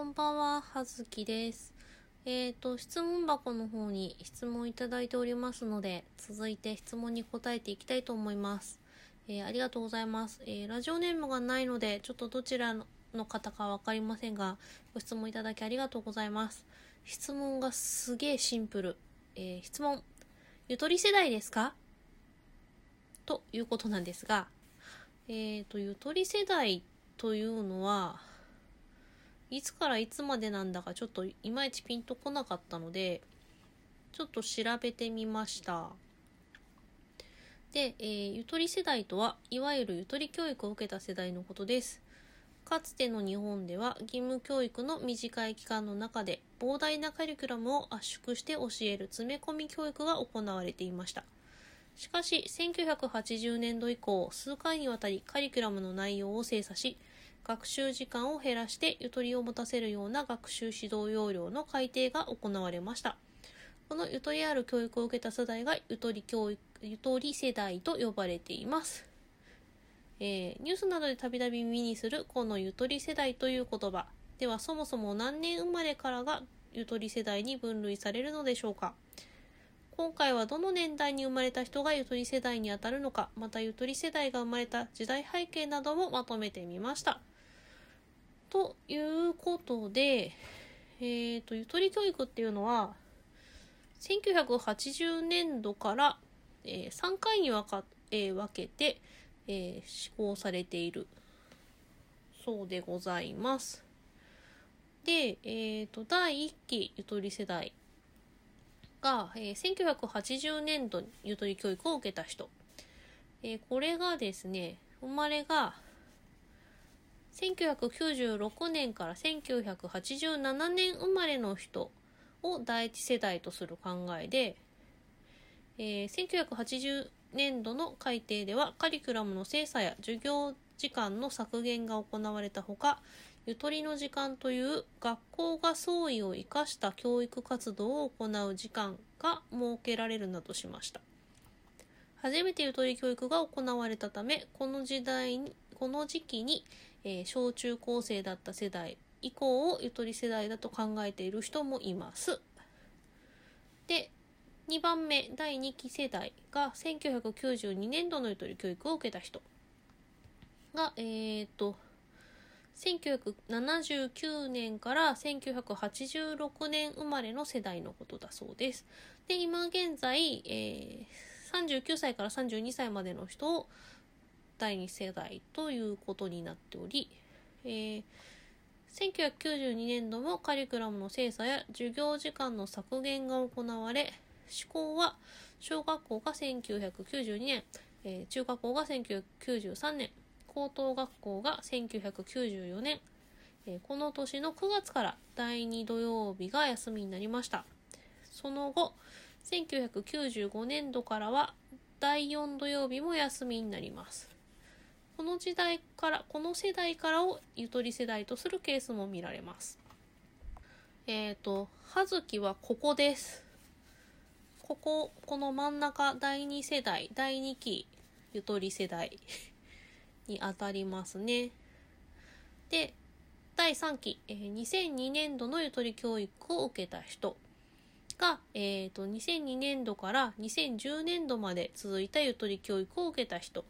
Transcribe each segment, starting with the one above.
こんばんは、はずきです。えっ、と、質問箱の方に質問いただいておりますので、続いて質問に答えていきたいと思います。えーありがとうございます。えーラジオネームがないので、ちょっとどちらの方かわかりませんが、ご質問いただきありがとうございます。質問がすげえシンプル。え質問。ゆとり世代ですか？ということなんですが、えっ、と、ゆとり世代というのは、いつからいつまでなんだかちょっといまいちピンとこなかったので、ちょっと調べてみました。で、えーゆとり世代とは、いわゆるゆとり教育を受けた世代のことです。かつての日本では義務教育の短い期間の中で膨大なカリキュラムを圧縮して教える詰め込み教育が行われていました。しかし、1980年度以降、数回にわたりカリキュラムの内容を精査し、学習時間を減らしてゆとりを持たせるような学習指導要領の改定が行われました。このゆとりある教育を受けた世代がゆとり教育、ゆとり世代と呼ばれています。えーニュースなどでたびたび耳にするこのゆとり世代という言葉。ではそもそも何年生まれからがゆとり世代に分類されるのでしょうか今回はどの年代に生まれた人がゆとり世代にあたるのか、またゆとり世代が生まれた時代背景などもまとめてみました。ということで、えっ、と、ゆとり教育っていうのは、1980年度から、えー3回に分か、えー分けて、えー施行されているそうでございます。で、えっ、と、第1期ゆとり世代が、えー1980年度にゆとり教育を受けた人。えーこれがですね、生まれが1996年から1987年生まれの人を第一世代とする考えで、えー1980年度の改定ではカリキュラムの精査や授業時間の削減が行われたほかゆとりの時間という学校が創意を生かした教育活動を行う時間が設けられるなどしました。初めてゆとり教育が行われたためこの時代にこの時期に、えー小中高生だった世代以降をゆとり世代だと考えている人もいますで2番目第2期世代が1992年度のゆとり教育を受けた人がえー、と1979年から1986年生まれの世代のことだそうです。で、今現在、えー39歳から32歳までの人を第2世代ということになっており、えー1992年度もカリキュラムの精査や授業時間の削減が行われ、施行は小学校が1992年、えー中学校が1993年、高等学校が1994年、えーこの年の9月から第2土曜日が休みになりました。その後、1995年度からは第4土曜日も休みになります。この時代から、この世代からをゆとり世代とするケースも見られます。えっ、と、葉月はここです。ここ、この真ん中、第2世代、第2期ゆとり世代にあたりますね。で、第3期、えー2002年度のゆとり教育を受けた人が、えー、と2002年度から2010年度まで続いたゆとり教育を受けた人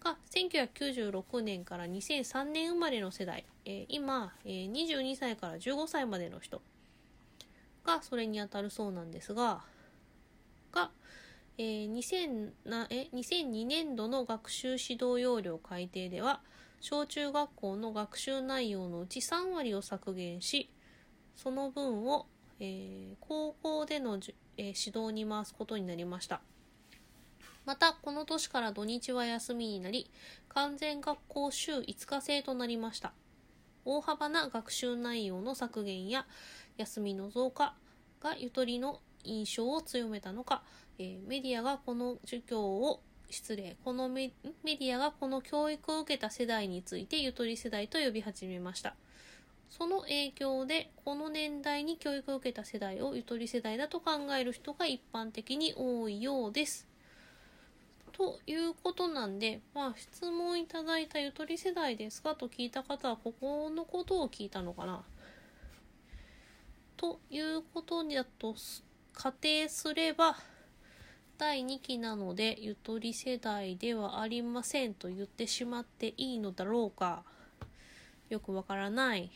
が1996年から2003年生まれの世代、えー今、えー22歳から15歳までの人。がそれにあたるそうなんですがが、えー2000、え、2002年度の学習指導要領改定では小中学校の学習内容のうち3割を削減しその分を、えー高校での、えー指導に回すことになりました。またこの年から土日は休みになり完全学校週5日制となりました。大幅な学習内容の削減や休みの増加がゆとりの印象を強めたのか、えーメディアがこの授業を失礼このメメディアがこの教育を受けた世代についてゆとり世代と呼び始めました。その影響でこの年代に教育を受けた世代をゆとり世代だと考える人が一般的に多いようです。ということなんで、まあ、質問いただいたゆとり世代ですか？と聞いた方は、ここのことを聞いたのかな？ということだと仮定すれば第2期なのでゆとり世代ではありませんと言ってしまっていいのだろうか？よくわからない。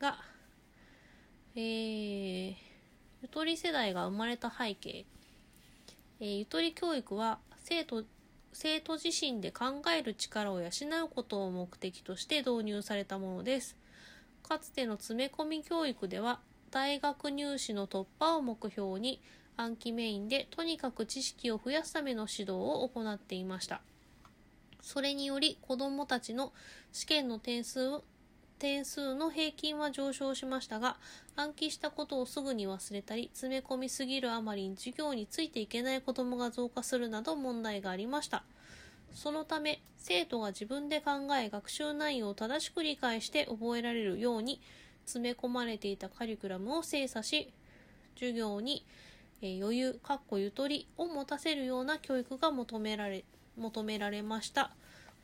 がえー、ゆとり世代が生まれた背景、えー、ゆとり教育は生徒生徒自身で考える力を養うことを目的として導入されたものです。かつての詰め込み教育では大学入試の突破を目標に暗記メインでとにかく知識を増やすための指導を行っていました。それにより子供たちの試験の点数点数の平均は上昇しましたが暗記したことをすぐに忘れたり詰め込みすぎるあまりに授業についていけない子どもが増加するなど問題がありましたそのため生徒が自分で考え学習内容を正しく理解して覚えられるように詰め込まれていたカリキュラムを精査し授業に余裕かっこゆとりを持たせるような教育が求められ求められました。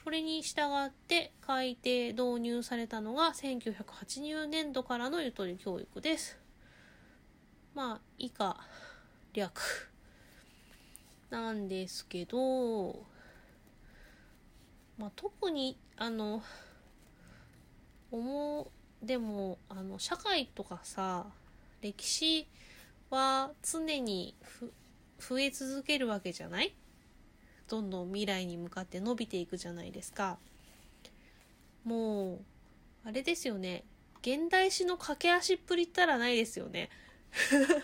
これに従って改定導入されたのが1980年度からのゆとり教育です。まあ以下略なんですけど、まあ、特にあの思うでもあの社会とかさ歴史は常に増え続けるわけじゃない？どんどん未来に向かって伸びていくじゃないですか。もうあれですよね。現代史の駆け足っぷりったらないですよね。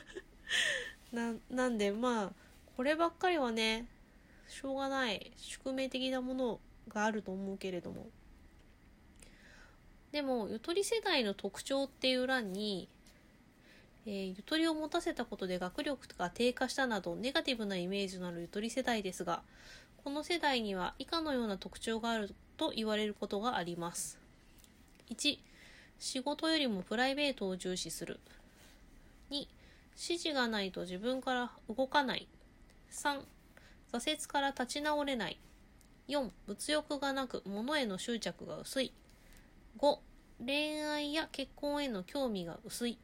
ななんでまあこればっかりはねしょうがない宿命的なものがあると思うけれども。でもゆとり世代の特徴っていう欄にえー、ゆとりを持たせたことで学力が低下したなどネガティブなイメージのあるゆとり世代ですがこの世代には以下のような特徴があると言われることがあります。1仕事よりもプライベートを重視する。2指示がないと自分から動かない。3挫折から立ち直れない。4物欲がなく物への執着が薄い。5恋愛や結婚への興味が薄い。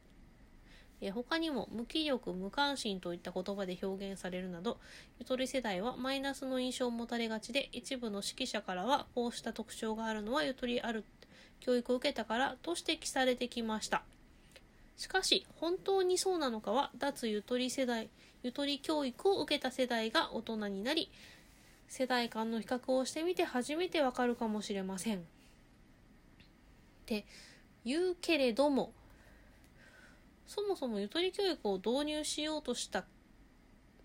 え他にも無気力無関心といった言葉で表現されるなどゆとり世代はマイナスの印象を持たれがちで一部の指揮者からはこうした特徴があるのはゆとりある教育を受けたからと指摘されてきました。しかし本当にそうなのかは脱ゆとり世代ゆとり教育を受けた世代が大人になり世代間の比較をしてみて初めてわかるかもしれません。って言うけれどもそもそもゆとり教育を導入しようとした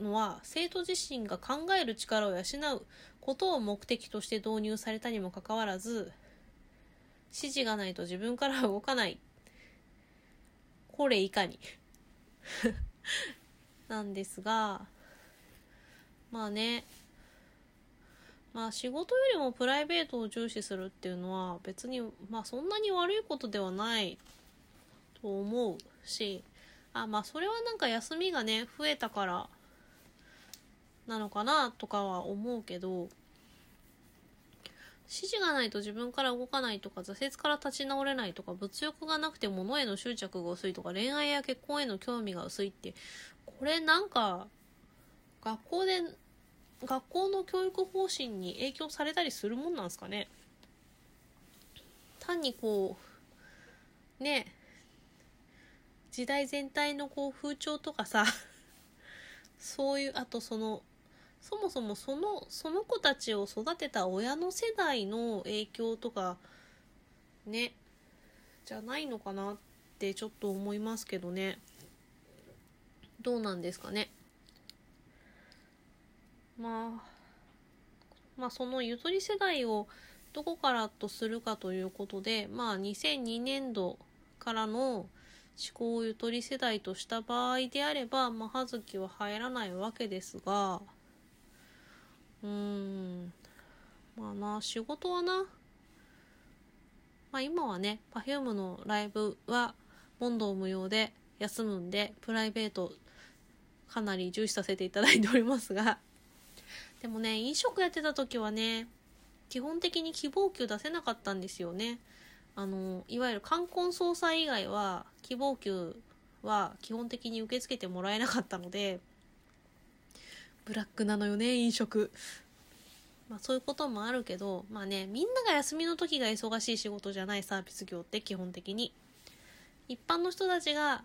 のは生徒自身が考える力を養うことを目的として導入されたにもかかわらず指示がないと自分から動かない。これいかに。なんですがまあね。まあ仕事よりもプライベートを重視するっていうのは別にまあそんなに悪いことではないと思う。しあまあそれはなんか休みがね増えたからなのかなとかは思うけど指示がないと自分から動かないとか挫折から立ち直れないとか物欲がなくて物への執着が薄いとか恋愛や結婚への興味が薄いってこれなんか学校で学校の教育方針に影響されたりするもんなんですかね。単にこうね時代全体のこう風潮とかさ そういうあとそのそもそもそのその子たちを育てた親の世代の影響とかねじゃないのかなってちょっと思いますけどね。どうなんですかね。まあまあそのゆとり世代をどこからとするかということでまあ2002年度からの考ゆとり世代とした場合であれば、まあ、葉月は入らないわけですが、うーん、まあな、仕事はな、まあ今はね、Perfume のライブは問答無用で休むんで、プライベートかなり重視させていただいておりますが、でもね、飲食やってた時はね、基本的に希望給出せなかったんですよね。あのいわゆる冠婚葬祭以外は希望給は基本的に受け付けてもらえなかったのでブラックなのよね飲食。まあそういうこともあるけどまあねみんなが休みの時が忙しい仕事じゃないサービス業って基本的に。一般の人たちが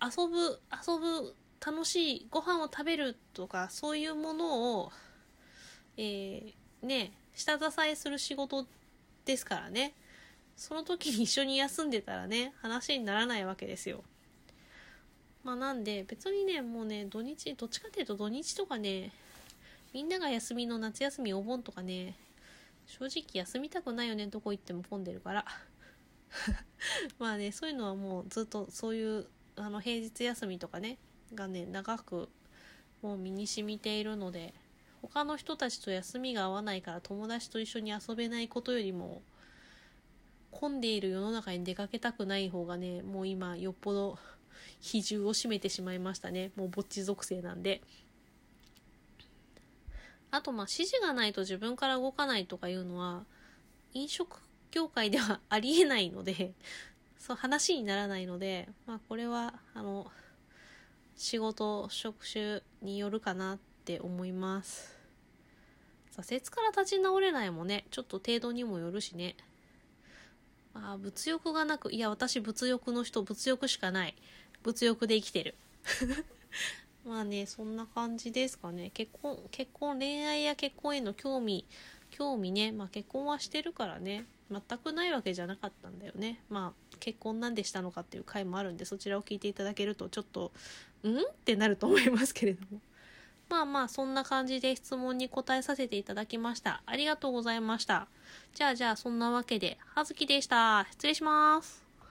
遊ぶ遊ぶ楽しいご飯を食べるとかそういうものをえー、ね下支えする仕事ですからね。その時に一緒に休んでたらね話にならないわけですよ。まあなんで別にねもうね土日どっちかっていうと土日とかねみんなが休みの夏休みお盆とかね正直休みたくないよねどこ行っても混んでるから。まあねそういうのはもうずっとそういうあの平日休みとかねがね長くもう身に染みているので他の人たちと休みが合わないから友達と一緒に遊べないことよりも混んでいる世の中に出かけたくない方がねもう今よっぽど 比重を占めてしまいましたね。もうぼっち属性なんで。あとま指示がないと自分から動かないとかいうのは飲食業界ではありえないので そう話にならないのでまあこれはあの仕事職種によるかなって思います。挫折から立ち直れないもねちょっと程度にもよるしね。あ物欲がなくいや私物欲の人物欲しかない。物欲で生きてる。まあねそんな感じですかね。結婚結婚恋愛や結婚への興味興味ね。まあ結婚はしてるからね。全くないわけじゃなかったんだよね。まあ結婚なんでしたのかっていう回もあるんでそちらを聞いていただけるとちょっとん？ってなると思いますけれども。まあまあそんな感じで質問に答えさせていただきましたありがとうございましたじゃあじゃあそんなわけで、はずきでした。失礼します。